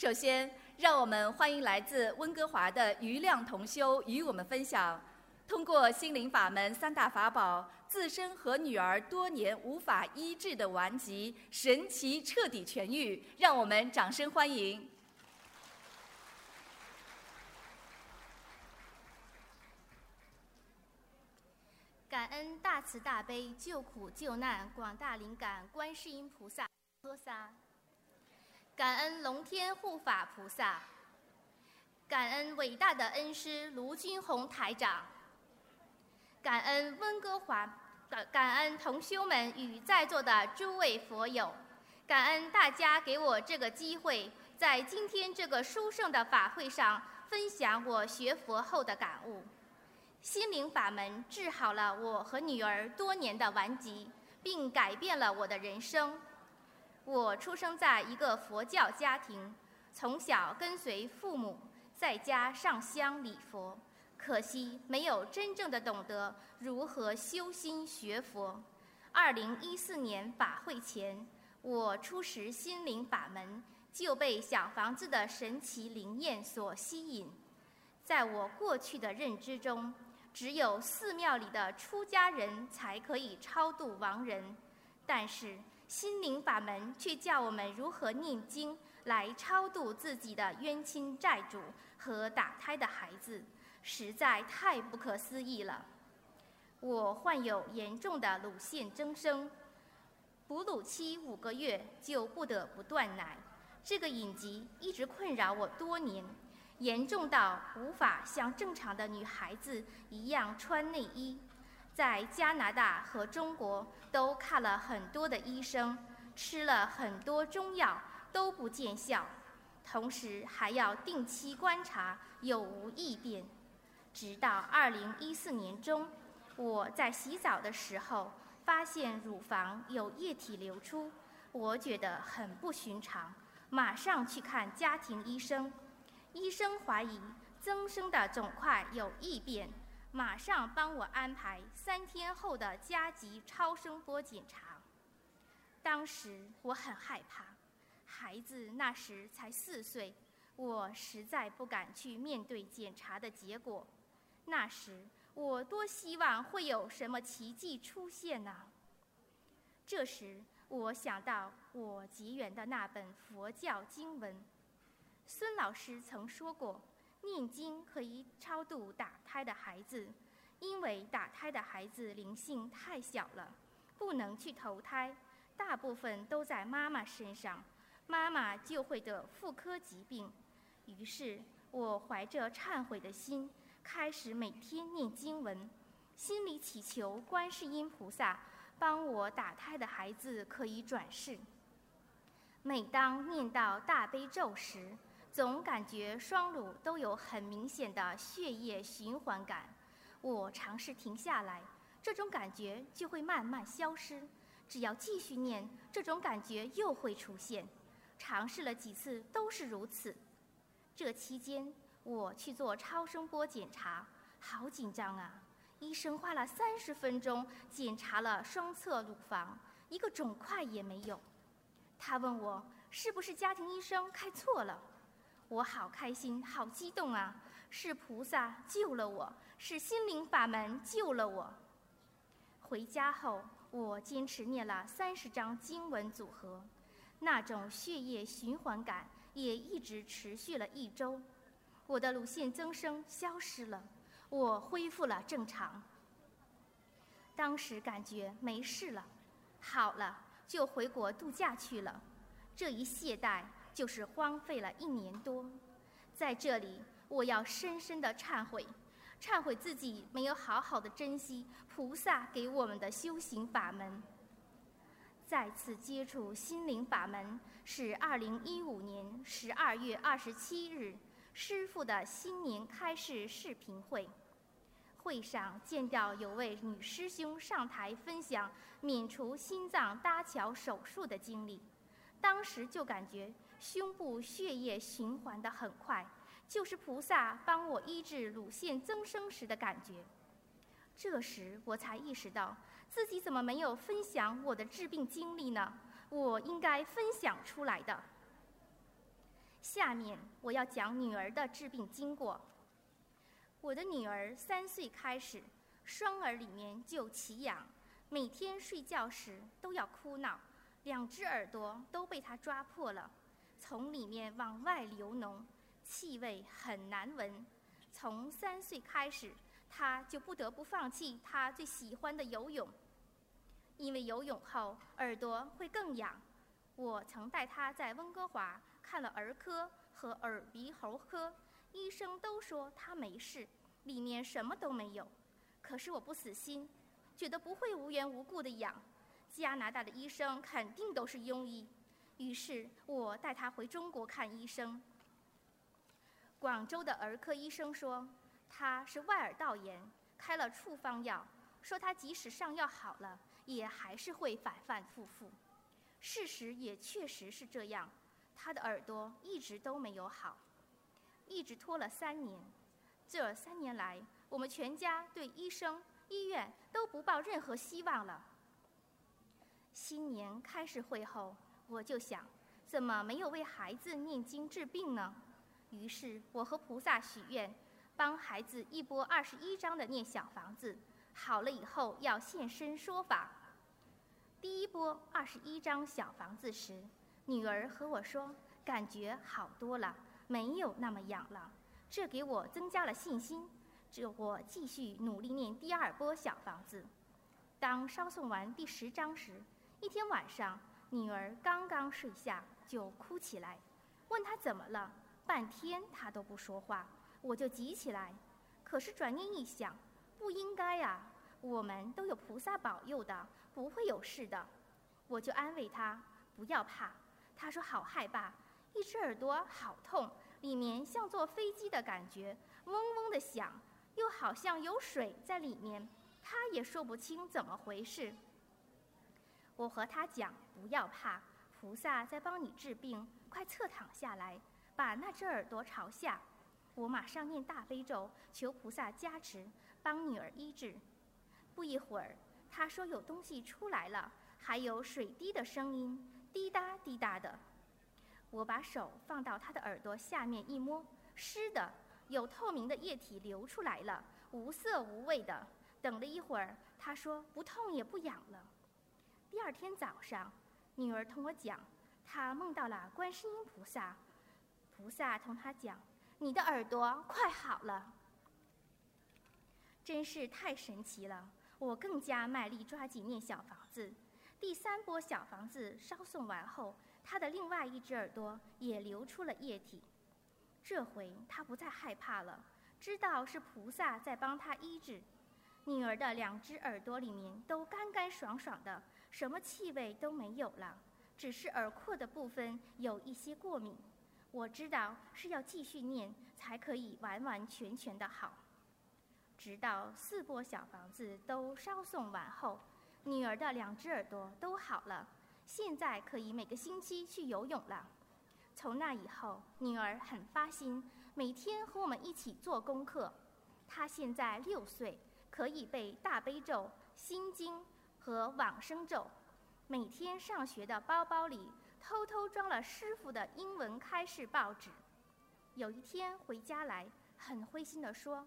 首先，让我们欢迎来自温哥华的余亮同修与我们分享，通过心灵法门三大法宝，自身和女儿多年无法医治的顽疾神奇彻底痊愈。让我们掌声欢迎。感恩大慈大悲救苦救难广大灵感观世音菩萨，菩萨。感恩龙天护法菩萨，感恩伟大的恩师卢军宏台长，感恩温哥华，感感恩同修们与在座的诸位佛友，感恩大家给我这个机会，在今天这个殊胜的法会上分享我学佛后的感悟。心灵法门治好了我和女儿多年的顽疾，并改变了我的人生。我出生在一个佛教家庭，从小跟随父母在家上香礼佛，可惜没有真正的懂得如何修心学佛。二零一四年法会前，我初识心灵法门，就被小房子的神奇灵验所吸引。在我过去的认知中，只有寺庙里的出家人才可以超度亡人，但是。心灵法门却教我们如何念经来超度自己的冤亲债主和打胎的孩子，实在太不可思议了。我患有严重的乳腺增生，哺乳期五个月就不得不断奶，这个隐疾一直困扰我多年，严重到无法像正常的女孩子一样穿内衣。在加拿大和中国都看了很多的医生，吃了很多中药都不见效，同时还要定期观察有无异变。直到二零一四年中，我在洗澡的时候发现乳房有液体流出，我觉得很不寻常，马上去看家庭医生，医生怀疑增生的肿块有异变。马上帮我安排三天后的加急超声波检查。当时我很害怕，孩子那时才四岁，我实在不敢去面对检查的结果。那时我多希望会有什么奇迹出现呢？这时我想到我结缘的那本佛教经文，孙老师曾说过。念经可以超度打胎的孩子，因为打胎的孩子灵性太小了，不能去投胎，大部分都在妈妈身上，妈妈就会得妇科疾病。于是我怀着忏悔的心，开始每天念经文，心里祈求观世音菩萨帮我打胎的孩子可以转世。每当念到大悲咒时，总感觉双乳都有很明显的血液循环感，我尝试停下来，这种感觉就会慢慢消失。只要继续念，这种感觉又会出现。尝试了几次都是如此。这期间我去做超声波检查，好紧张啊！医生花了三十分钟检查了双侧乳房，一个肿块也没有。他问我是不是家庭医生开错了。我好开心，好激动啊！是菩萨救了我，是心灵法门救了我。回家后，我坚持念了三十章经文组合，那种血液循环感也一直持续了一周。我的乳腺增生消失了，我恢复了正常。当时感觉没事了，好了，就回国度假去了。这一懈怠。就是荒废了一年多，在这里我要深深的忏悔，忏悔自己没有好好的珍惜菩萨给我们的修行法门。再次接触心灵法门是二零一五年十二月二十七日师傅的新年开示视频会，会上见到有位女师兄上台分享免除心脏搭桥手术的经历，当时就感觉。胸部血液循环的很快，就是菩萨帮我医治乳腺增生时的感觉。这时我才意识到自己怎么没有分享我的治病经历呢？我应该分享出来的。下面我要讲女儿的治病经过。我的女儿三岁开始，双耳里面就起痒，每天睡觉时都要哭闹，两只耳朵都被她抓破了，从里面往外流脓，气味很难闻。从三岁开始，他就不得不放弃他最喜欢的游泳，因为游泳后耳朵会更痒。我曾带他在温哥华看了儿科和耳鼻喉科。医生都说他没事，里面什么都没有。可是我不死心，觉得不会无缘无故的痒。加拿大的医生肯定都是庸医，于是我带他回中国看医生。广州的儿科医生说他是外耳道炎，开了处方药，说他即使上药好了，也还是会反反复复。事实也确实是这样，他的耳朵一直都没有好。一直拖了三年，这三年来，我们全家对医生、医院都不抱任何希望了。新年开市会后，我就想，怎么没有为孩子念经治病呢？于是，我和菩萨许愿，帮孩子一波二十一章的念小房子，好了以后要现身说法。第一波二十一章小房子时，女儿和我说，感觉好多了。没有那么痒了，这给我增加了信心。这我继续努力念第二波小房子。当烧送完第十章时，一天晚上，女儿刚刚睡下就哭起来，问她怎么了，半天她都不说话，我就急起来。可是转念一想，不应该呀，我们都有菩萨保佑的，不会有事的。我就安慰她，不要怕。她说好害怕。一只耳朵好痛，里面像坐飞机的感觉，嗡嗡的响，又好像有水在里面，她也说不清怎么回事。我和他讲不要怕，菩萨在帮你治病，快侧躺下来，把那只耳朵朝下。我马上念大悲咒，求菩萨加持，帮女儿医治。不一会儿，他说有东西出来了，还有水滴的声音，滴答滴答的。我把手放到他的耳朵下面一摸，湿的，有透明的液体流出来了，无色无味的。等了一会儿，他说不痛也不痒了。第二天早上，女儿同我讲，她梦到了观世音菩萨，菩萨同她讲，你的耳朵快好了。真是太神奇了！我更加卖力抓紧念小房子。第三波小房子烧送完后。他的另外一只耳朵也流出了液体，这回他不再害怕了，知道是菩萨在帮他医治。女儿的两只耳朵里面都干干爽爽的，什么气味都没有了，只是耳廓的部分有一些过敏。我知道是要继续念才可以完完全全的好。直到四波小房子都烧送完后，女儿的两只耳朵都好了。现在可以每个星期去游泳了。从那以后，女儿很发心，每天和我们一起做功课。她现在六岁，可以背大悲咒、心经和往生咒。每天上学的包包里偷偷装了师傅的英文开示报纸。有一天回家来，很灰心地说：“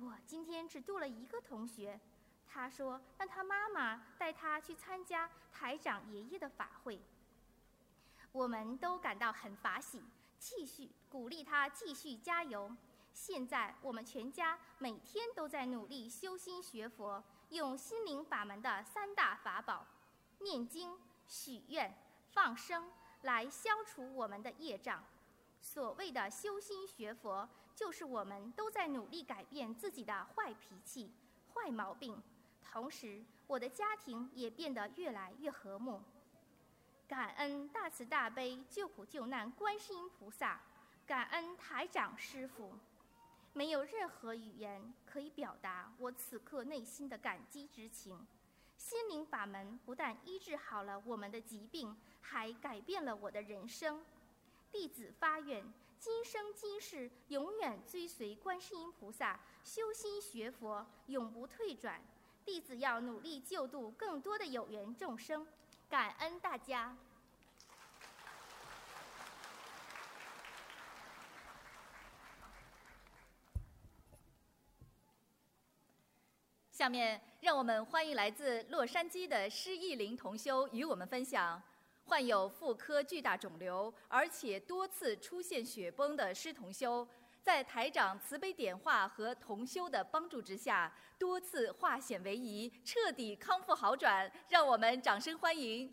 我今天只度了一个同学。”他说：“让他妈妈带他去参加台长爷爷的法会。”我们都感到很法喜，继续鼓励他继续加油。现在我们全家每天都在努力修心学佛，用心灵法门的三大法宝——念经、许愿、放生，来消除我们的业障。所谓的修心学佛，就是我们都在努力改变自己的坏脾气、坏毛病。同时，我的家庭也变得越来越和睦。感恩大慈大悲救苦救难观世音菩萨，感恩台长师傅。没有任何语言可以表达我此刻内心的感激之情。心灵法门不但医治好了我们的疾病，还改变了我的人生。弟子发愿，今生今世永远追随观世音菩萨，修心学佛，永不退转。弟子要努力救度更多的有缘众生，感恩大家。下面让我们欢迎来自洛杉矶的施艺林同修与我们分享，患有妇科巨大肿瘤，而且多次出现血崩的施同修，在台长慈悲点化和同修的帮助之下，多次化险为夷，彻底康复好转。让我们掌声欢迎。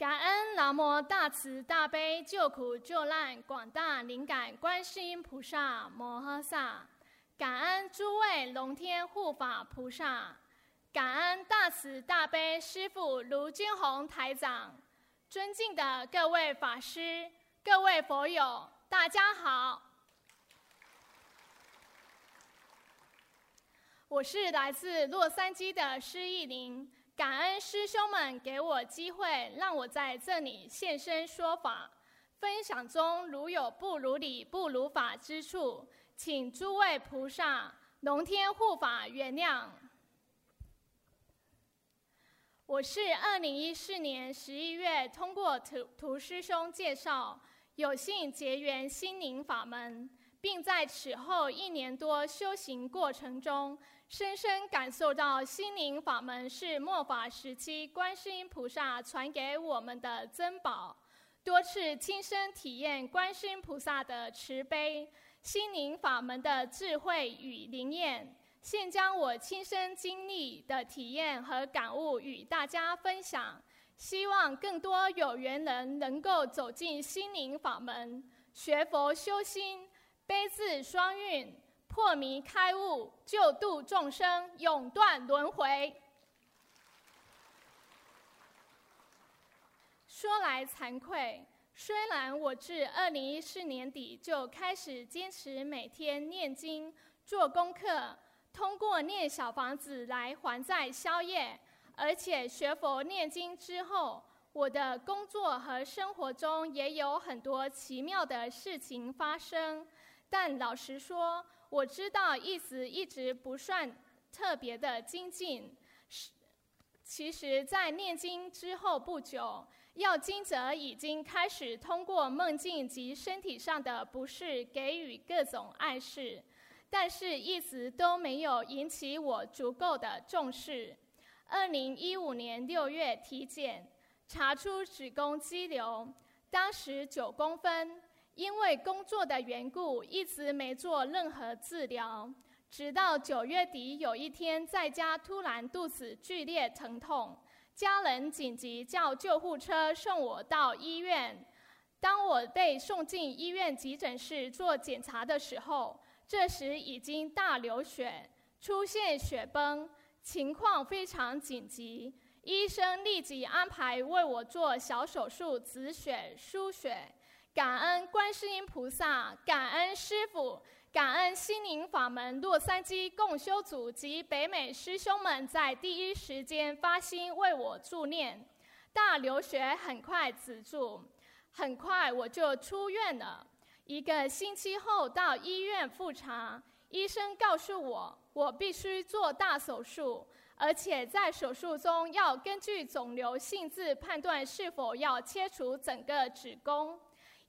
感恩南无大慈大悲救苦救难广大灵感观世音菩萨摩诃萨，感恩诸位龙天护法菩萨，感恩大慈大悲师父卢金红台长，尊敬的各位法师、各位佛友，大家好，我是来自洛杉矶的施艺林。感恩师兄们给我机会，让我在这里现身说法。分享中如有不如理、不如法之处，请诸位菩萨、龙天护法原谅。我是二零一四年十一月通过图图师兄介绍，有幸结缘心灵法门，并在此后一年多修行过程中。深深感受到心灵法门是末法时期观世音菩萨传给我们的珍宝，多次亲身体验观世音菩萨的慈悲、心灵法门的智慧与灵验，现将我亲身经历的体验和感悟与大家分享，希望更多有缘人能够走进心灵法门，学佛修心，悲智双运。破迷开悟，救度众生，永断轮回。说来惭愧，虽然我自二零一四年底就开始坚持每天念经、做功课，通过念小房子来还债消业，而且学佛念经之后，我的工作和生活中也有很多奇妙的事情发生。但老实说，我知道一直一直不算特别的精进。是，其实，在念经之后不久，药经者已经开始通过梦境及身体上的不适给予各种暗示，但是一直都没有引起我足够的重视。二零一五年六月体检，查出子宫肌瘤，当时九公分。因为工作的缘故，一直没做任何治疗。直到九月底有一天，在家突然肚子剧烈疼痛，家人紧急叫救护车送我到医院。当我被送进医院急诊室做检查的时候，这时已经大流血，出现血崩，情况非常紧急。医生立即安排为我做小手术，止血输血。感恩观世音菩萨，感恩师父，感恩心灵法门洛杉矶共修组及北美师兄们在第一时间发心为我助念，大流血很快止住，很快我就出院了。一个星期后到医院复查，医生告诉我，我必须做大手术，而且在手术中要根据肿瘤性质判断是否要切除整个子宫。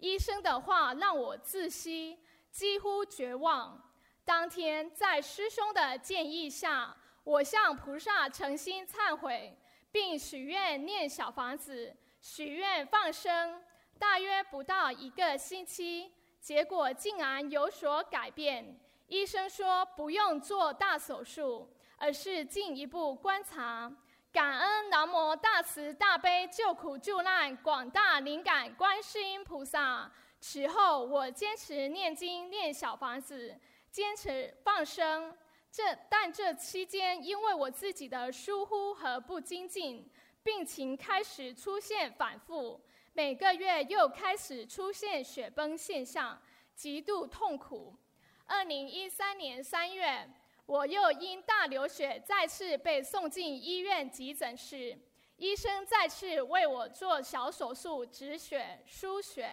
医生的话让我窒息，几乎绝望。当天在师兄的建议下，我向菩萨诚心忏悔，并许愿念小房子，许愿放生。大约不到一个星期，结果竟然有所改变。医生说不用做大手术，而是进一步观察。感恩南无大慈大悲救苦救难广大灵感观世音菩萨。此后，我坚持念经、念小房子，坚持放生。这但这期间，因为我自己的疏忽和不精进，病情开始出现反复，每个月又开始出现血崩现象，极度痛苦。二零一三年三月。我又因大流血再次被送进医院急诊室，医生再次为我做小手术止血输血。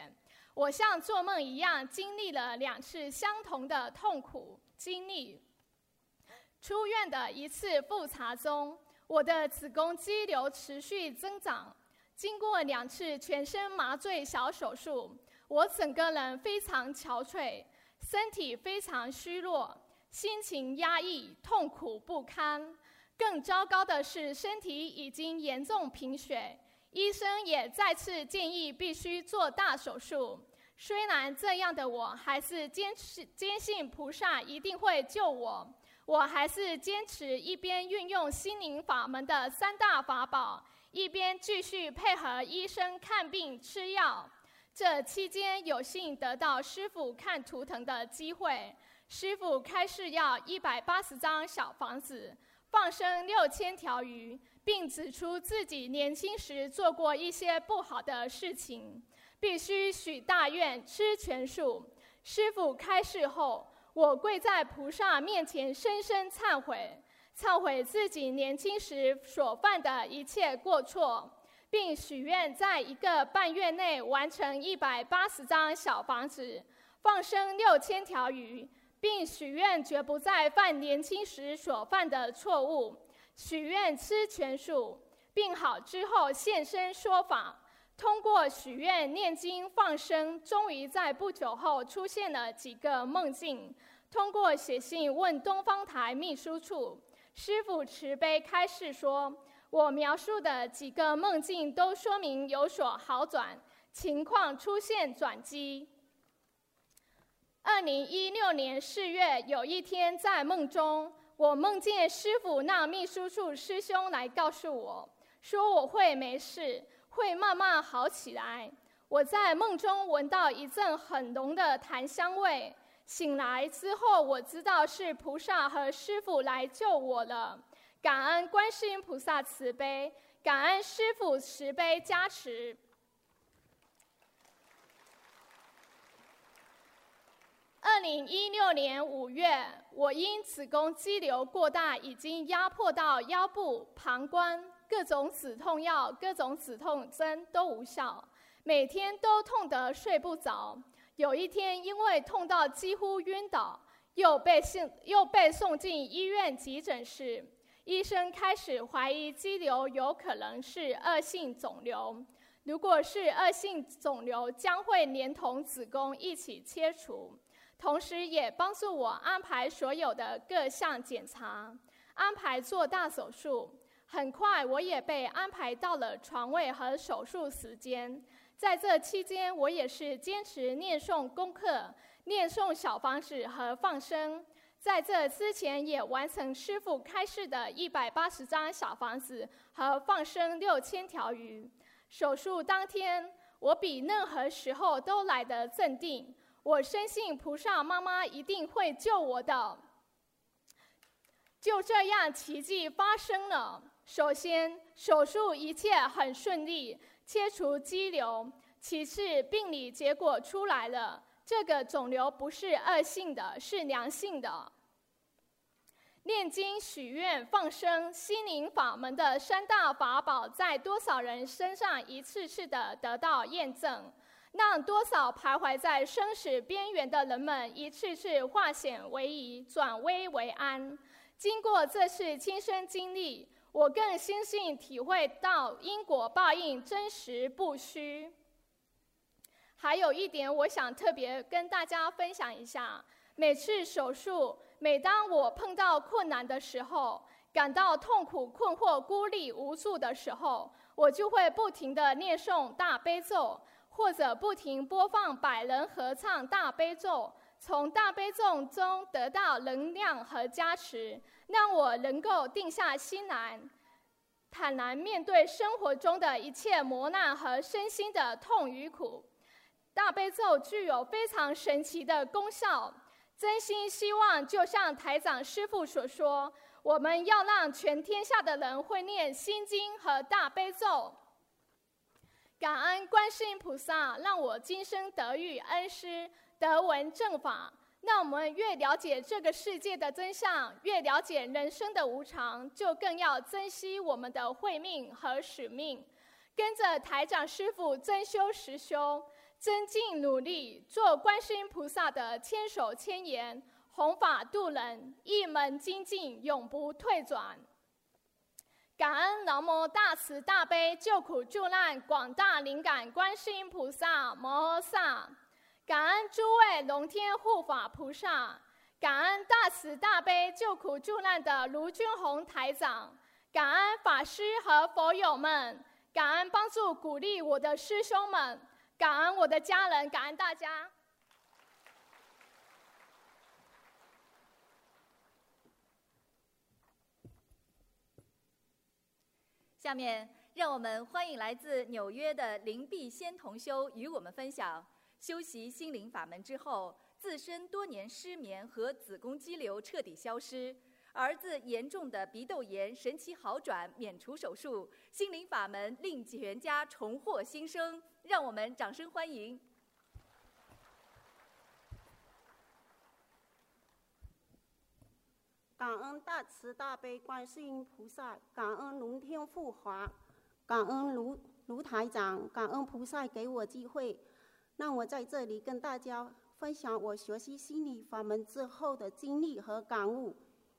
我像做梦一样经历了两次相同的痛苦经历。出院的一次复查中，我的子宫肌瘤持续增长，经过两次全身麻醉小手术，我整个人非常憔悴，身体非常虚弱，心情压抑，痛苦不堪。更糟糕的是，身体已经严重贫血，医生也再次建议必须做大手术。虽然这样的我，还是坚持坚信菩萨一定会救我。我还是坚持一边运用心灵法门的三大法宝，一边继续配合医生看病吃药。这期间有幸得到师傅看图腾的机会，师傅开示要一百八十张小房子。放生六千条鱼，并指出自己年轻时做过一些不好的事情，必须许大愿吃全素。师傅开示后，我跪在菩萨面前，深深忏悔，忏悔自己年轻时所犯的一切过错，并许愿在一个半月内完成一百八十张小房子，放生六千条鱼。并许愿绝不再犯年轻时所犯的错误，许愿吃全素，病好之后现身说法。通过许愿、念经、放生，终于在不久后出现了几个梦境。通过写信问东方台秘书处，师傅慈悲开示说：“我描述的几个梦境都说明有所好转，情况出现转机。”二零一六年四月，有一天在梦中，我梦见师傅那秘书处师兄来告诉我，说我会没事，会慢慢好起来。我在梦中闻到一阵很浓的檀香味，醒来之后，我知道是菩萨和师傅来救我了。感恩观世音菩萨慈悲，感恩师傅慈悲加持。二零一六年五月，我因子宫肌瘤过大，已经压迫到腰部、膀胱，各种止痛药、各种止痛针都无效，每天都痛得睡不着。有一天，因为痛到几乎晕倒，又被送又被送进医院急诊室。医生开始怀疑肌瘤有可能是恶性肿瘤，如果是恶性肿瘤，将会连同子宫一起切除。同时，也帮助我安排所有的各项检查，安排做大手术。很快，我也被安排到了床位和手术时间。在这期间，我也是坚持念诵功课、念诵小房子和放生。在这之前，也完成师傅开示的一百八十张小房子和放生六千条鱼。手术当天，我比任何时候都来得镇定。我深信菩萨妈妈一定会救我的。就这样，奇迹发生了。首先，手术一切很顺利，切除肌瘤。其次，病理结果出来了，这个肿瘤不是恶性的，是良性的。念经、许愿、放生、心灵法门的三大法宝，在多少人身上一次次的得到验证？让多少徘徊在生死边缘的人们一次次化险为夷，转危为安。经过这次亲身经历，我更深信体会到因果报应真实不虚。还有一点，我想特别跟大家分享一下：每次手术，每当我碰到困难的时候，感到痛苦、困惑、孤立无助的时候，我就会不停的念诵大悲咒。或者不停播放百人合唱大悲咒，从大悲咒中得到能量和加持，让我能够定下心来，坦然面对生活中的一切磨难和身心的痛与苦。大悲咒具有非常神奇的功效，真心希望就像台长师父所说，我们要让全天下的人会念心经和大悲咒。感恩观世音菩萨，让我今生得遇恩师，得闻正法。让我们越了解这个世界的真相，越了解人生的无常，就更要珍惜我们的慧命和使命。跟着台长师傅真修实修，增进努力，做观世音菩萨的千手千眼，弘法度人，一门精进，永不退转。感恩南无大慈大悲救苦救难广大灵感观世音菩萨摩诃萨，感恩诸位龙天护法菩萨，感恩大慈大悲救苦救难的卢军宏台长，感恩法师和佛友们，感恩帮助鼓励我的师兄们，感恩我的家人，感恩大家。下面，让我们欢迎来自纽约的林碧仙同修与我们分享修习心灵法门之后，自身多年失眠和子宫肌瘤彻底消失，儿子严重的鼻窦炎神奇好转，免除手术，心灵法门令全家重获新生。让我们掌声欢迎。感恩大慈大悲观世音菩萨，感恩龙天护法，感恩卢卢台长，感恩菩萨给我机会，让我在这里跟大家分享我学习心理法门之后的经历和感悟。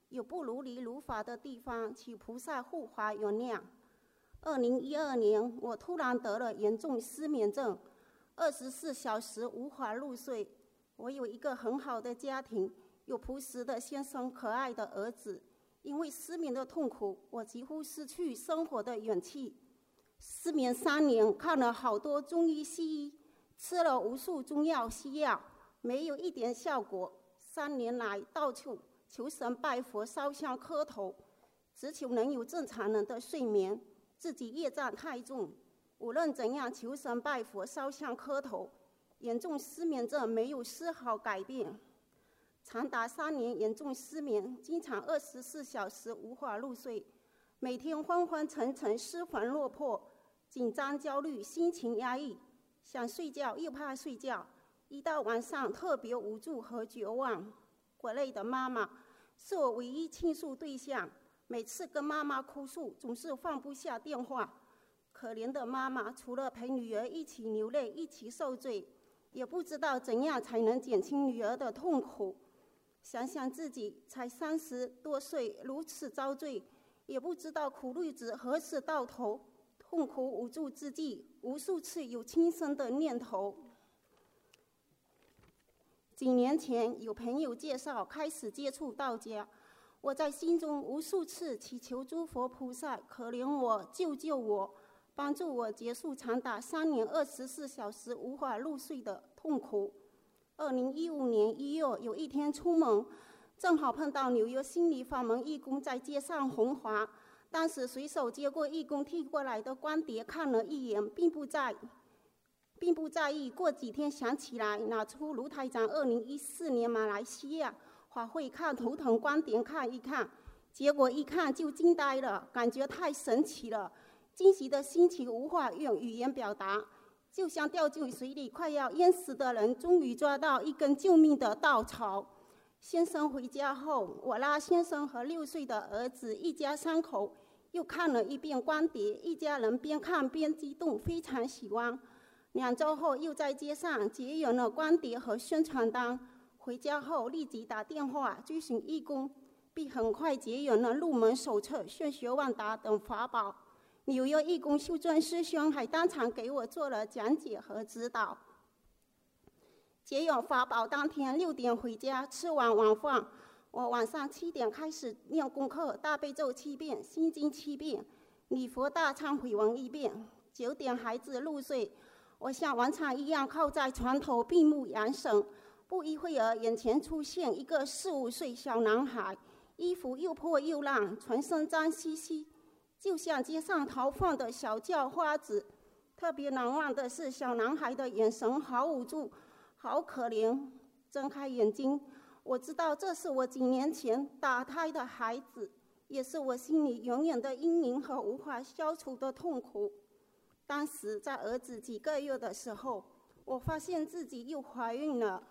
有不如理如法的地方，请菩萨护法原谅。二零一二年，我突然得了严重失眠症，二十四小时无法入睡。我有一个很好的家庭。有朴实的先生，可爱的儿子。因为失眠的痛苦，我几乎失去生活的勇气。失眠三年，看了好多中医西医，吃了无数中药西药，没有一点效果。三年来，到处求神拜佛、烧香磕头，只求能有正常人的睡眠。自己业障太重，无论怎样求神拜佛、烧香磕头，严重失眠症没有丝毫改变。长达三年严重失眠，经常二十四小时无法入睡，每天昏昏沉沉、失魂落魄，紧张焦虑、心情压抑，想睡觉又怕睡觉，一到晚上特别无助和绝望。国内的妈妈是我唯一倾诉对象，每次跟妈妈哭诉，总是放不下电话。可怜的妈妈，除了陪女儿一起流泪、一起受罪，也不知道怎样才能减轻女儿的痛苦。想想自己才三十多岁，如此遭罪，也不知道苦日子何时到头，痛苦无助之际，无数次有轻生的念头。几年前有朋友介绍开始接触道家，我在心中无数次祈求诸佛菩萨可怜我、救救我，帮助我结束长达三年二十四小时无法入睡的痛苦。二零一五年一月，有一天出门，正好碰到纽约心理法门义工在街上红花。当时随手接过义工递过来的光碟，看了一眼，并不在，并不在意。过几天想起来，拿出卢台长二零一四年马来西亚法会看图腾光碟看一看，结果一看就惊呆了，感觉太神奇了，惊喜的心情无法用语言表达。就像掉进水里快要淹死的人，终于抓到一根救命的稻草。先生回家后，我拉先生和六岁的儿子一家三口又看了一遍光碟，一家人边看边激动，非常喜欢。两周后，又在街上结缘了光碟和宣传单。回家后立即打电话追寻义工，并很快结缘了入门手册、玄学万达等法宝。纽约义工修尊师兄还当场给我做了讲解和指导。结缘法宝当天六点回家，吃完晚饭，我晚上七点开始念功课，大悲咒七遍，心经七遍，礼佛大忏悔文一遍。九点孩子入睡，我像往常一样靠在床头闭目养神。不一会儿，眼前出现一个四五岁小男孩，衣服又破又烂，全身脏兮兮。就像街上逃放的小叫花子，特别难忘的是小男孩的眼神好无助，好可怜。睁开眼睛，我知道这是我几年前打胎的孩子，也是我心里永远的阴影和无法消除的痛苦。当时在儿子几个月的时候，我发现自己又怀孕了。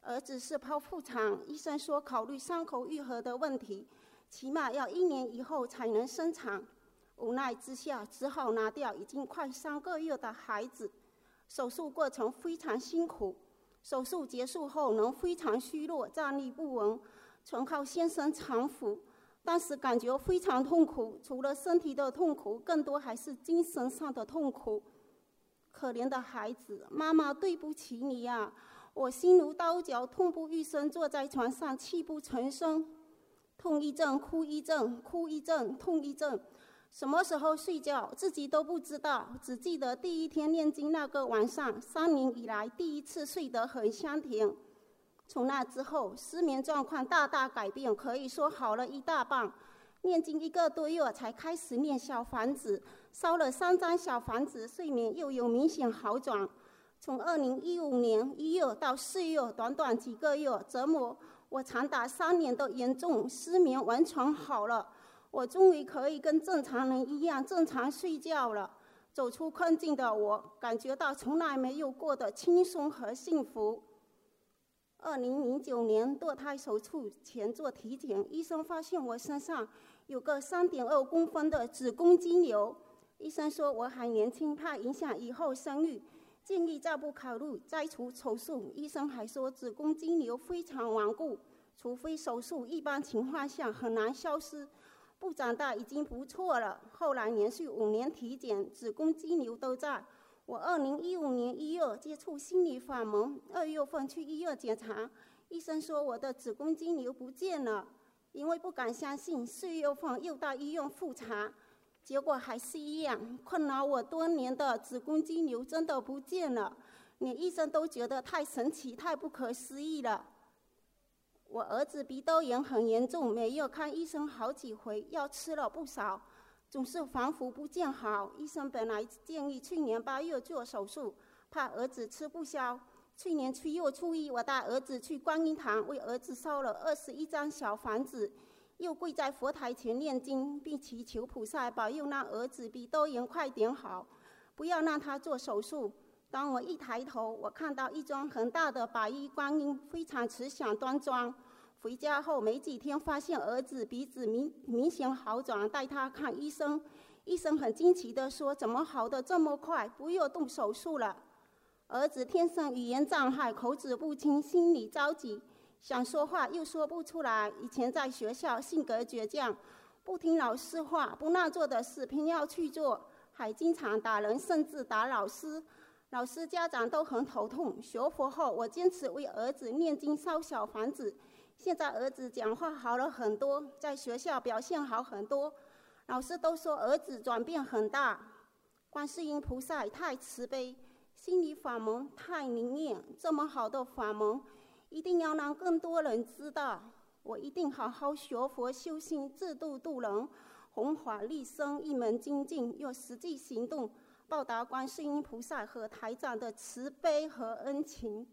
儿子是剖腹产，医生说考虑伤口愈合的问题。起码要一年以后才能生产，无奈之下只好拿掉已经快三个月的孩子。手术过程非常辛苦，手术结束后人非常虚弱、站立不稳，全靠先生搀扶。当时感觉非常痛苦，除了身体的痛苦，更多还是精神上的痛苦。可怜的孩子，妈妈对不起你呀！我心如刀绞，痛不欲生，坐在床上泣不成声，痛一阵，哭一阵，哭一阵，痛一阵。什么时候睡觉，自己都不知道，只记得第一天念经那个晚上，三年以来第一次睡得很香甜。从那之后，失眠状况大大改变，可以说好了一大半。念经一个多月，才开始念小房子，烧了三张小房子，睡眠又有明显好转。从二零一五年一月到四月，短短几个月，折磨我长达三年的严重失眠完全好了。我终于可以跟正常人一样正常睡觉了。走出困境的我，感觉到从来没有过的轻松和幸福。二零零九年堕胎手术前做体检，医生发现我身上有个三点二公分的子宫肌瘤。医生说我还年轻，怕影响以后生育，建议暂不考虑摘除手术。医生还说子宫肌瘤非常顽固，除非手术，一般情况下很难消失。不长大已经不错了。后来连续五年体检，子宫肌瘤都在。我二零一五年一月接触心理法门，二月份去医院检查，医生说我的子宫肌瘤不见了。因为不敢相信，四月份又到医院复查，结果还是一样，困扰我多年的子宫肌瘤真的不见了。连医生都觉得太神奇、太不可思议了。我儿子鼻窦炎很严重，每月看医生好几回，药吃了不少，总是反复不见好。医生本来建议去年八月做手术，怕儿子吃不消。去年七月初一，我带儿子去观音堂，为儿子烧了二十一张小房子，又跪在佛台前念经，并祈求菩萨保佑那儿子鼻窦炎快点好，不要让他做手术。当我一抬头，我看到一尊很大的白衣观音，非常慈祥端庄。回家后没几天，发现儿子鼻子明明显好转，带他看医生。医生很惊奇地说：“怎么好的这么快？不用动手术了。”儿子天生语言障碍，口齿不清，心里着急，想说话又说不出来。以前在学校性格倔强，不听老师话，不让做的事偏要去做，还经常打人，甚至打老师。老师、家长都很头痛。学佛后，我坚持为儿子念经、烧小房子。现在儿子讲话好了很多，在学校表现好很多，老师都说儿子转变很大。观世音菩萨太慈悲，心理法门太灵验，这么好的法门，一定要让更多人知道。我一定好好学佛修心，自度度人，弘法利生，一门精进，用实际行动报答观世音菩萨和台长的慈悲和恩情。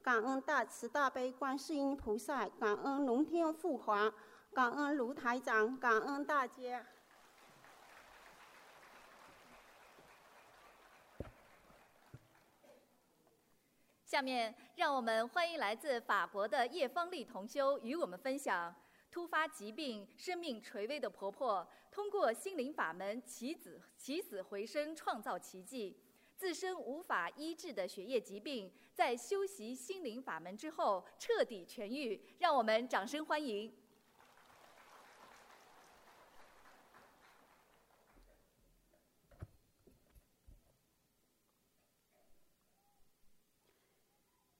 感恩大慈大悲观世音菩萨，感恩龙天护法，感恩卢台长，感恩大家。下面让我们欢迎来自法国的叶芳丽同修与我们分享：突发疾病、生命垂危的婆婆，通过心灵法门起死起死回生，创造奇迹。自身无法医治的血液疾病，在修习心灵法门之后彻底痊愈，让我们掌声欢迎。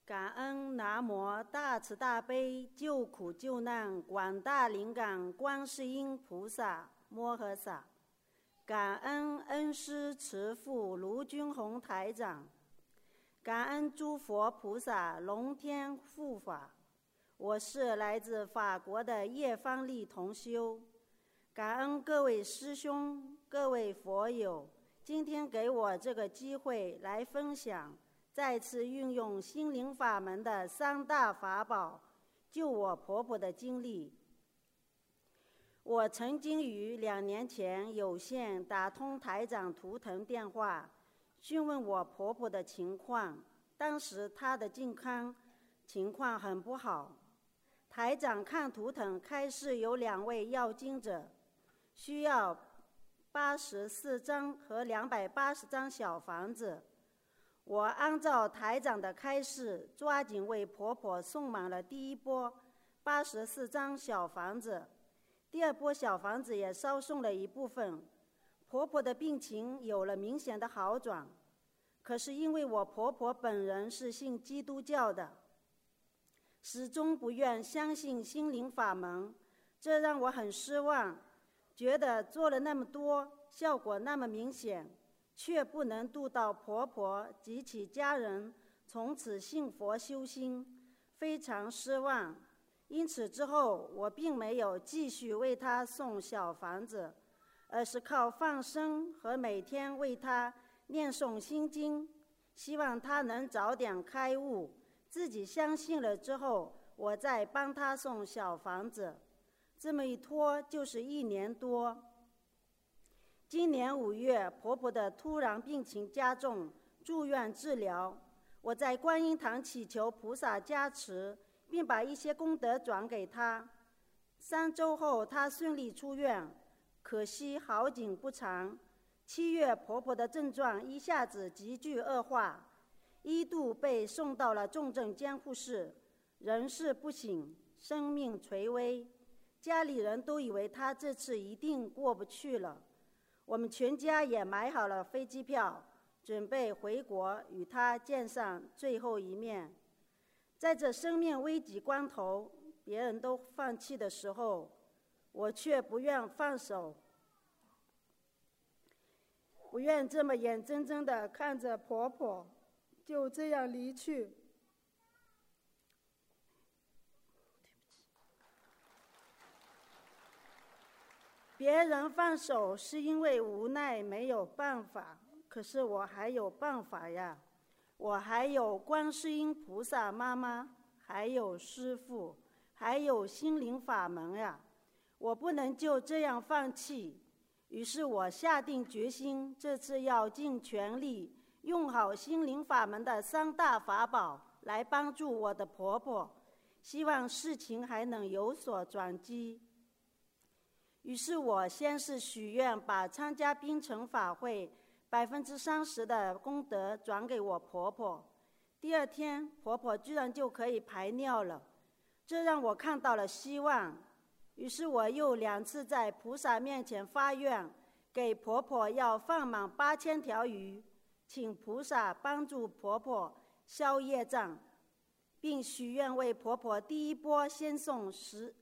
感恩南无大慈大悲救苦救难广大灵感观世音菩萨摩诃萨。感恩恩师慈父卢军宏台长，感恩诸佛菩萨龙天护法。我是来自法国的叶芳丽同修，感恩各位师兄、各位佛友，今天给我这个机会来分享，再次运用心灵法门的三大法宝救我婆婆的经历。我曾经于两年前有幸打通台长图腾电话，询问我婆婆的情况。当时她的健康情况很不好。台长看图腾开示有两位要经者，需要八十四张和两百八十张小房子。我按照台长的开示，抓紧为婆婆送满了第一波八十四张小房子。第二波小房子也烧送了一部分，婆婆的病情有了明显的好转。可是因为我婆婆本人是信基督教的，始终不愿相信心灵法门，这让我很失望。觉得做了那么多，效果那么明显，却不能度到婆婆及其家人从此信佛修心，非常失望。因此之后，我并没有继续为她送小房子，而是靠放生和每天为她念诵心经，希望她能早点开悟。自己相信了之后，我再帮她送小房子。这么一拖就是一年多。今年五月，婆婆的突然病情加重，住院治疗。我在观音堂祈求菩萨加持，并把一些功德转给她。三周后，她顺利出院。可惜好景不长，七月婆婆的症状一下子急剧恶化，一度被送到了重症监护室，人事不省，生命垂危。家里人都以为她这次一定过不去了，我们全家也买好了飞机票，准备回国与他见上最后一面。在这生命危急关头，别人都放弃的时候，我却不愿放手，不愿这么眼睁睁地看着婆婆就这样离去。别人放手是因为无奈没有办法，可是我还有办法呀！我还有观世音菩萨妈妈，还有师父，还有心灵法门呀！我不能就这样放弃。于是我下定决心，这次要尽全力用好心灵法门的三大法宝来帮助我的婆婆，希望事情还能有所转机。于是我先是许愿，把参加冰城法会百分之三十的功德转给我婆婆。第二天，婆婆居然就可以排尿了，这让我看到了希望。于是我又两次在菩萨面前发愿，给婆婆要放满八千条鱼，请菩萨帮助婆婆消业障，并许愿为婆婆第一波先送十。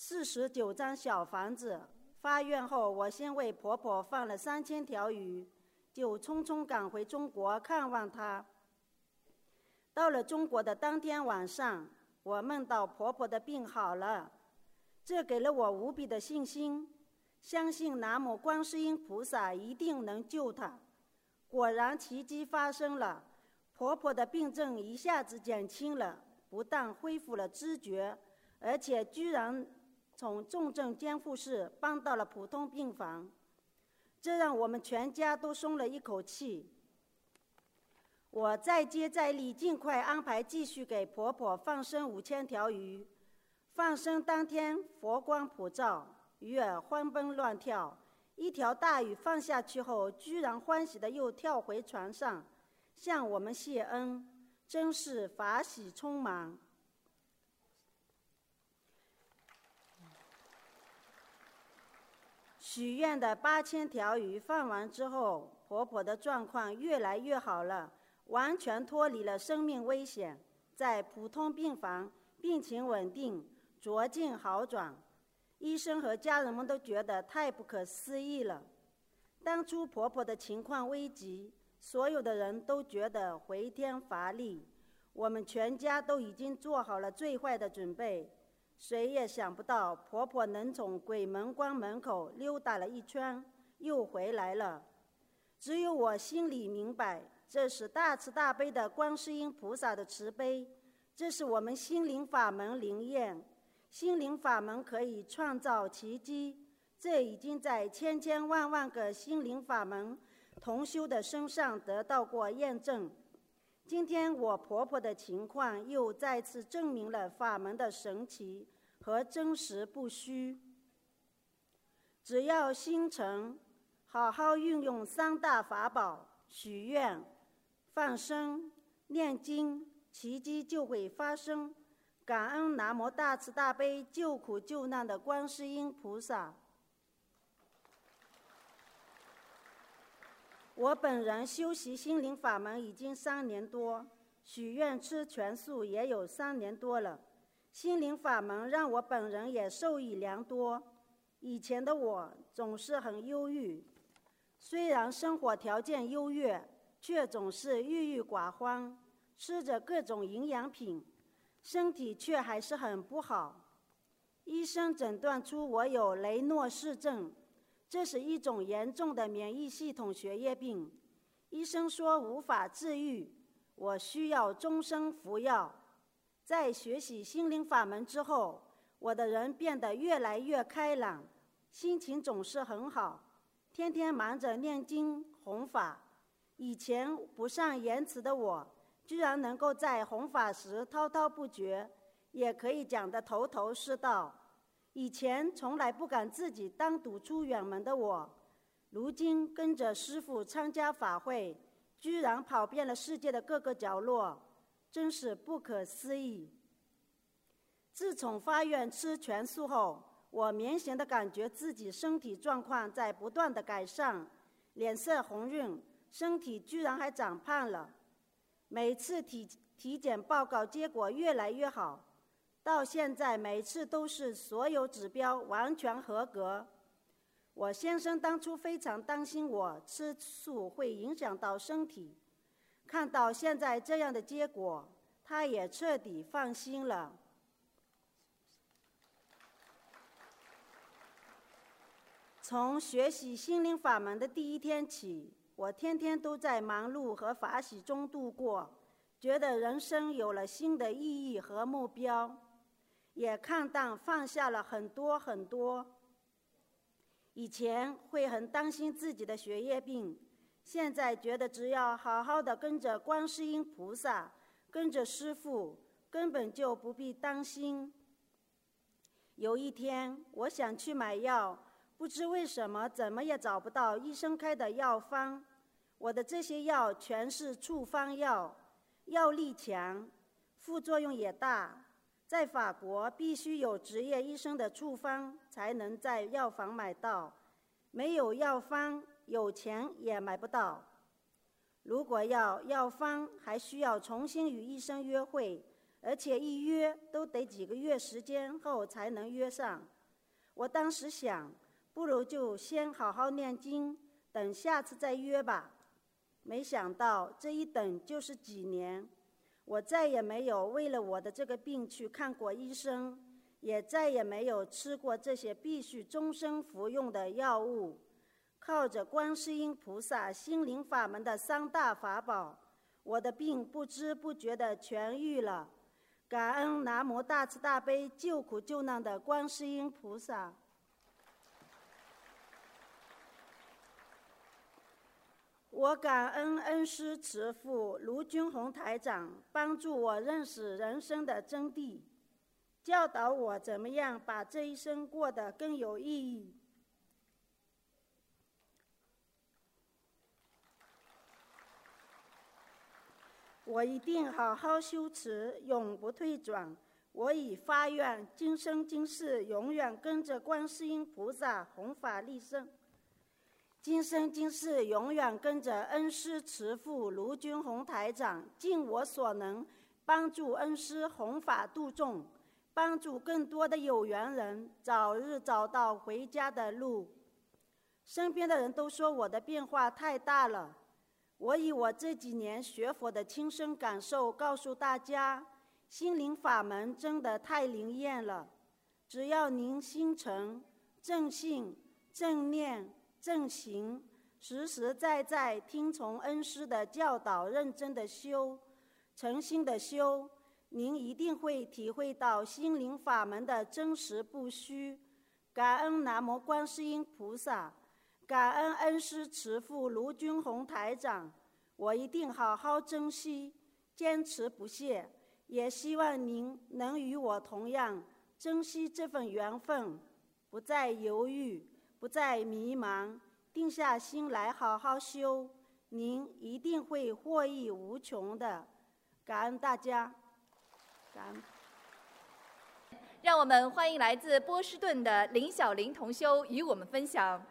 四十九张小房子发愿后，我先为婆婆放了三千条鱼，就匆匆赶回中国看望她。到了中国的当天晚上，我梦到婆婆的病好了，这给了我无比的信心，相信南无观世音菩萨一定能救她。果然奇迹发生了，婆婆的病症一下子减轻了，不但恢复了知觉，而且居然。从重症监护室搬到了普通病房，这让我们全家都松了一口气。我再接再厉，尽快安排继续给婆婆放生五千条鱼。放生当天，佛光普照，鱼儿欢蹦乱跳。一条大鱼放下去后，居然欢喜的又跳回船上，向我们谢恩，真是法喜充满。许愿的八千条鱼放完之后，婆婆的状况越来越好了，完全脱离了生命危险，在普通病房，病情稳定，逐渐好转。医生和家人们都觉得太不可思议了。当初婆婆的情况危急，所有的人都觉得回天乏力，我们全家都已经做好了最坏的准备。谁也想不到，婆婆能从鬼门关门口溜达了一圈，又回来了。只有我心里明白，这是大慈大悲的观世音菩萨的慈悲，这是我们心灵法门灵验。心灵法门可以创造奇迹，这已经在千千万万个心灵法门同修的身上得到过验证。今天我婆婆的情况又再次证明了法门的神奇和真实不虚。只要心诚，好好运用三大法宝，许愿、放生、念经，奇迹就会发生。感恩南无大慈大悲救苦救难的观世音菩萨。我本人修习心灵法门已经三年多，许愿吃全素也有三年多了。心灵法门让我本人也受益良多。以前的我总是很忧郁，虽然生活条件优越，却总是郁郁寡欢，吃着各种营养品，身体却还是很不好。医生诊断出我有雷诺氏症。这是一种严重的免疫系统血液病，医生说无法治愈，我需要终生服药。在学习心灵法门之后，我的人变得越来越开朗，心情总是很好，天天忙着念经弘法。以前不善言辞的我，居然能够在弘法时滔滔不绝，也可以讲得头头是道。以前从来不敢自己单独出远门的我，如今跟着师傅参加法会，居然跑遍了世界的各个角落，真是不可思议。自从发愿吃全素后，我明显的感觉自己身体状况在不断的改善，脸色红润，身体居然还长胖了。每次体体检报告结果越来越好。到现在，每次都是所有指标完全合格。我先生当初非常担心我吃素会影响到身体，看到现在这样的结果，他也彻底放心了。从学习心灵法门的第一天起，我天天都在忙碌和法喜中度过，觉得人生有了新的意义和目标。也看淡放下了很多很多。以前会很担心自己的血液病，现在觉得只要好好的跟着观世音菩萨，跟着师父，根本就不必担心。有一天，我想去买药，不知为什么怎么也找不到医生开的药方。我的这些药全是处方药，药力强，副作用也大。在法国，必须有执业医生的处方才能在药房买到，没有药方，有钱也买不到。如果要药方，还需要重新与医生约会，而且一约都得几个月时间后才能约上。我当时想，不如就先好好念经，等下次再约吧。没想到这一等就是几年。我再也没有为了我的这个病去看过医生，也再也没有吃过这些必须终身服用的药物。靠着观世音菩萨心灵法门的三大法宝，我的病不知不觉地痊愈了。感恩南无大慈大悲救苦救难的观世音菩萨。我感恩恩师慈父卢军宏台长帮助我认识人生的真谛，教导我怎么样把这一生过得更有意义。我一定好好修持，永不退转。我已发愿，今生今世永远跟着观世音菩萨弘法利生。今生今世，永远跟着恩师慈父卢军宏台长，尽我所能帮助恩师弘法度众，帮助更多的有缘人早日找到回家的路。身边的人都说我的变化太大了，我以我这几年学佛的亲身感受告诉大家：心灵法门真的太灵验了，只要您心诚、正信、正念。正行，实实在在听从恩师的教导，认真的修，诚心的修，您一定会体会到心灵法门的真实不虚。感恩南无观世音菩萨，感恩恩师慈父卢军宏台长，我一定好好珍惜，坚持不懈。也希望您能与我同样珍惜这份缘分，不再犹豫。不再迷茫，定下心来好好修，您一定会获益无穷的。感恩大家，感恩。让我们欢迎来自波士顿的林小玲同修与我们分享，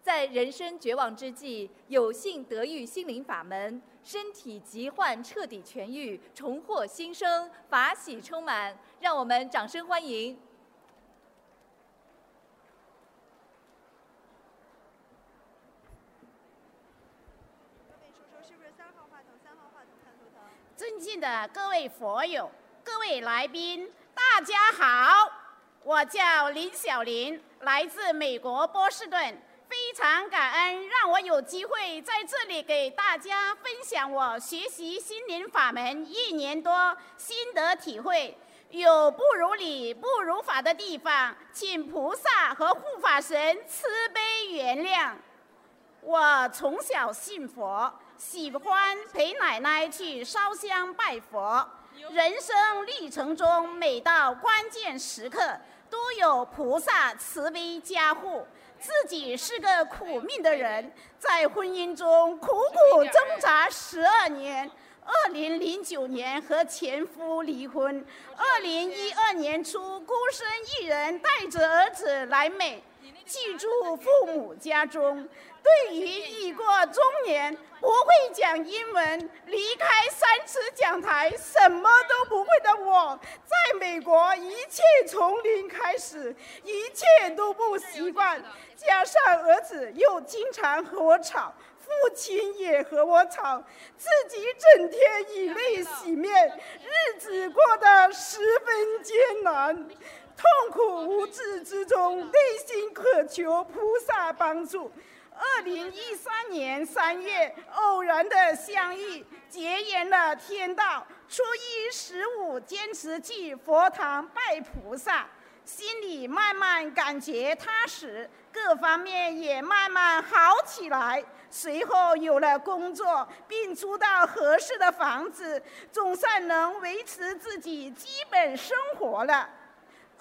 在人生绝望之际，有幸得遇心灵法门，身体疾患彻底痊愈，重获新生，法喜充满。让我们掌声欢迎。尊尊敬的各位佛友、各位来宾，大家好，我叫林小林，来自美国波士顿，非常感恩让我有机会在这里给大家分享我学习心灵法门一年多心得体会。有不如理、不如法的地方，请菩萨和护法神慈悲原谅。我从小信佛。喜欢陪奶奶去烧香拜佛。人生历程中，每到关键时刻，都有菩萨慈悲加护。自己是个苦命的人，在婚姻中苦苦挣扎十二年。二零零九年和前夫离婚。二零一二年初，孤身一人带着儿子来美，寄住父母家中。对于已过中年。不会讲英文，离开三尺讲台，什么都不会的我，在美国一切从零开始，一切都不习惯。加上儿子又经常和我吵，父亲也和我吵，自己整天以泪洗面，日子过得十分艰难，痛苦无治之中，内心渴求菩萨帮助。二零一三年三月，偶然的相遇，结缘了天道。初一十五，坚持去佛堂拜菩萨，心里慢慢感觉踏实，各方面也慢慢好起来。随后有了工作，并租到合适的房子，总算能维持自己基本生活了。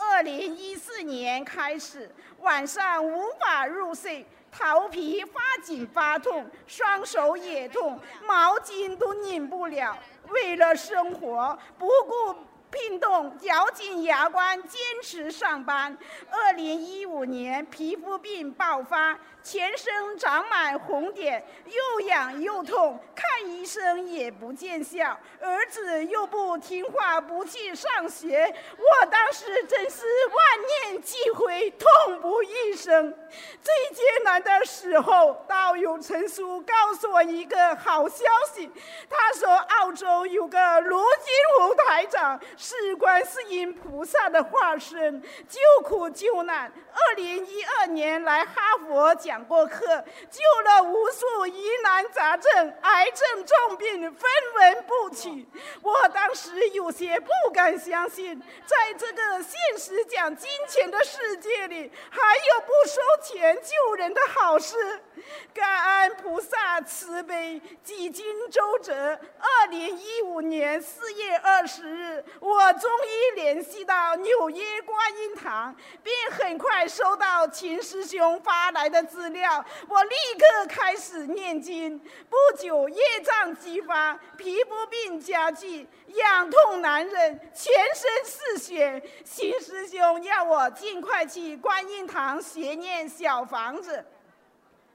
二零一四年开始，晚上无法入睡。头皮发紧发痛，双手也痛，毛巾都拧不了。为了生活，不顾。病痛，咬紧牙关坚持上班。二零一五年皮肤病爆发，全身长满红点，又痒又痛，看医生也不见效。儿子又不听话，不去上学，我当时真是万念俱灰，痛不欲生。最艰难的时候，道友陈叔告诉我一个好消息，他说澳洲有个卢金武台长。是观世音菩萨的化身，救苦救难。二零一二年来哈佛讲讲过课，救了无数疑难杂症、癌症重病，分文不取。我当时有些不敢相信，在这个现实讲金钱的世界里，还有不收钱救人的好事。感恩菩萨慈悲，几经周折，二零一五年四月二十日，我终于联系到纽约观音堂，并很快收到秦师兄发来的资资料，我立刻开始念经。不久，业障激发，皮肤病加剧，痒痛难忍，全身是血。秦师兄要我尽快去观音堂学念小房子。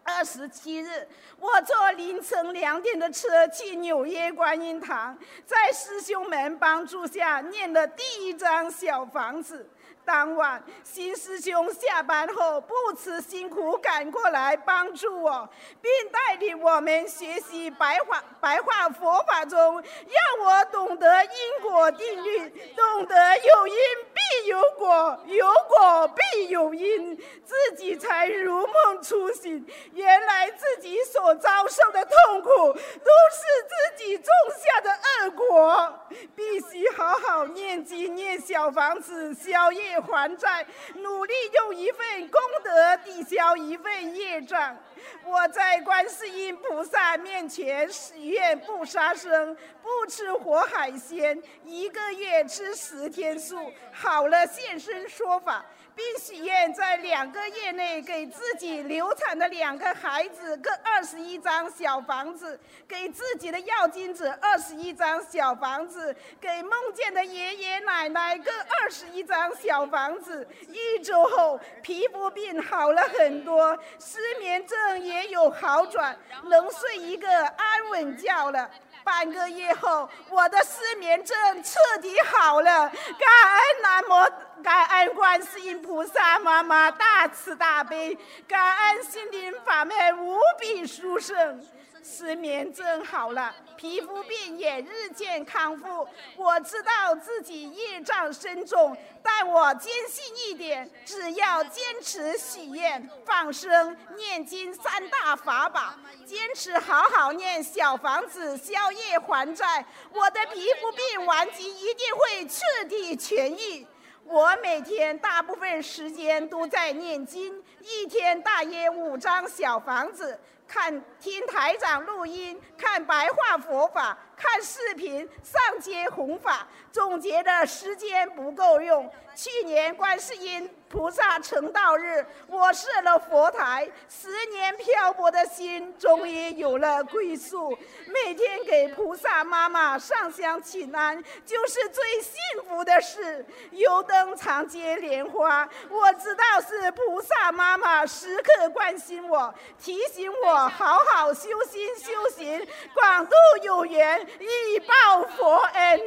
二十七日，我坐凌晨两点的车去纽约观音堂，在师兄们帮助下念了第一张小房子。当晚，新师兄下班后不辞辛苦赶过来帮助我，并带领我们学习白话白话佛法中，让我懂得因果定律，懂得有因必有果，有果必有因，自己才如梦初醒。原来自己所遭受的痛苦，都是自己种下的恶果，必须好好念经念小房子，消还债，努力用一份功德抵消一份业障。我在观世音菩萨面前许愿，不杀生，不吃活海鲜，一个月吃十天素，好了现身说法。并许愿在两个月内给自己流产的两个孩子各二十一张小房子，给自己的药金子二十一张小房子，给梦见的爷爷奶奶各二十一张小房子。一周后，皮肤病好了很多，失眠症也有好转，能睡一个安稳觉了。半个月后，我的失眠症彻底好了，感恩南无感恩观世音菩萨妈妈大慈大悲，感恩心灵法门无比殊胜。失眠症好了，皮肤病也日渐康复。我知道自己业障深重，但我坚信一点：只要坚持许愿、放生、念经三大法宝，坚持好好念小房子消业还债，我的皮肤病顽疾一定会彻底痊愈。我每天大部分时间都在念经，一天大约五张小房子。看听台长录音，看白话佛法，看视频，上街弘法，总结的时间不够用。去年观世音菩萨成道日，我设了佛台，十年漂泊的心终于有了归宿。每天给菩萨妈妈上香请安，就是最幸福的事。油灯长结莲花，我知道是菩萨妈妈时刻关心我，提醒我好好修心修行，广度有缘，以报佛恩。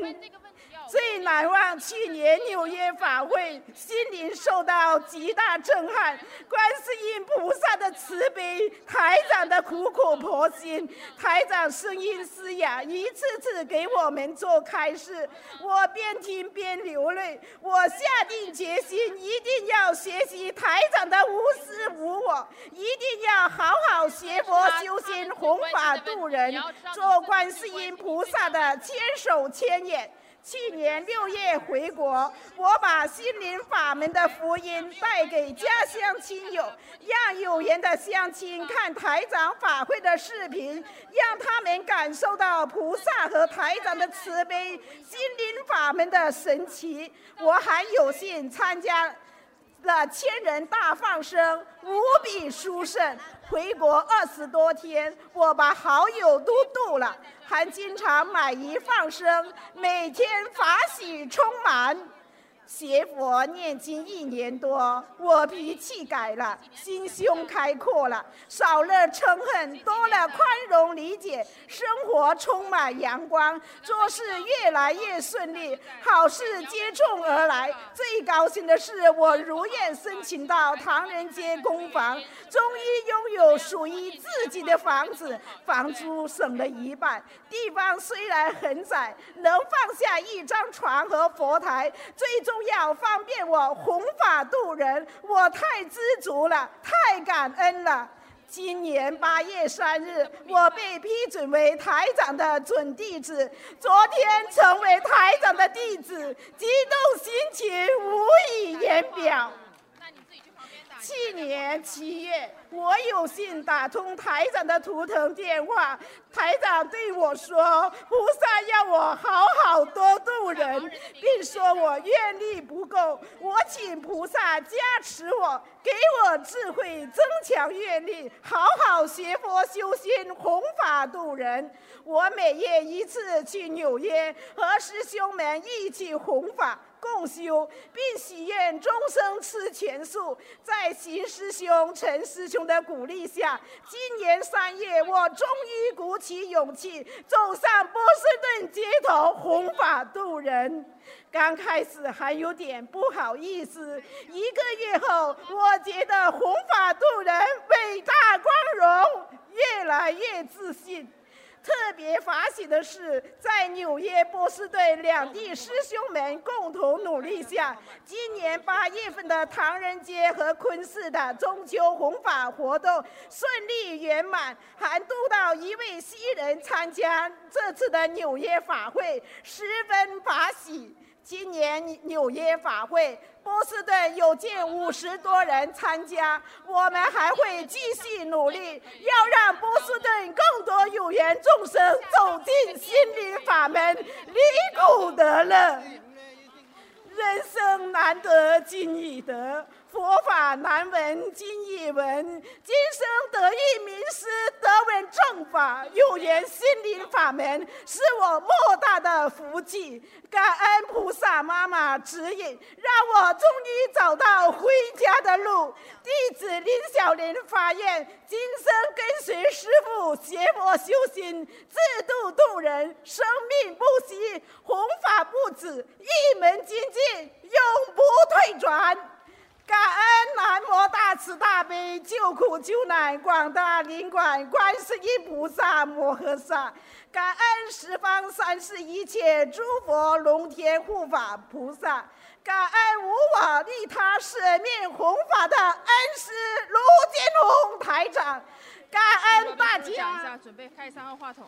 最难忘去年纽约法会，心灵受到极大震撼。观世音菩萨的慈悲，台长的苦口婆心，台长声音嘶哑，一次次给我们做开示，我边听边流泪。我下定决心，一定要学习台长的无私无我，一定要好好学佛修心，弘法度人，做观世音菩萨的千手千眼。去年六月回国，我把心灵法门的福音带给家乡亲友，让有缘的乡亲看台长法会的视频，让他们感受到菩萨和台长的慈悲，心灵法门的神奇。我还有幸参加了千人大放生，无比殊胜。回国二十多天，我把好友都度了，还经常买鱼放生，每天法喜充满。学佛念经一年多，我脾气改了，心胸开阔了，少了嗔恨，多了宽容理解，生活充满阳光，做事越来越顺利，好事接踵而来。最高兴的是，我如愿申请到唐人街公房，终于拥有属于自己的房子，房租省了一半。地方虽然很窄，能放下一张床和佛台，最终。要方便我弘法度人，我太知足了，太感恩了。今年八月三日，我被批准为台长的准弟子，昨天成为台长的弟子，激动心情无以言表。去年七月，我有幸打通台长的图腾电话，台长对我说：“菩萨要我好好多度人，并说我愿力不够，我请菩萨加持我，给我智慧，增强愿力，好好学佛修心，弘法度人。我每月一次去纽约，和师兄们一起弘法。”共修，并许愿终生吃全素。在邢师兄、陈师兄的鼓励下，今年三月，我终于鼓起勇气走上波士顿街头弘法度人。刚开始还有点不好意思，一个月后，我觉得弘法度人伟大光荣，越来越自信。特别发喜的是，在纽约、波士顿两地师兄们共同努力下，今年八月份的唐人街和昆士的中秋弘法活动顺利圆满，还督到一位新人参加这次的纽约法会，十分发喜。今年纽约法会。波士顿有近五十多人参加，我们还会继续努力，要让波士顿更多有缘众生走进心灵法门，离苦得乐。人生难得今已得，佛法难闻今已闻，今生得遇名师，得闻正法，有缘心灵法门，是我莫大的福气。感恩菩萨妈妈指引，让我终于找到回家的路。弟子林小林发愿，今生跟随师父学佛修心，自度度人，生命不息，弘法不止，一门精进，永不退转。感恩南无大慈大悲救苦救难广大灵感观世音菩萨摩诃萨，感恩十方三世一切诸佛龙天护法菩萨，感恩无我利他舍命弘法的恩师卢金龙台长，感恩大讲一下，家。准备开三号话筒。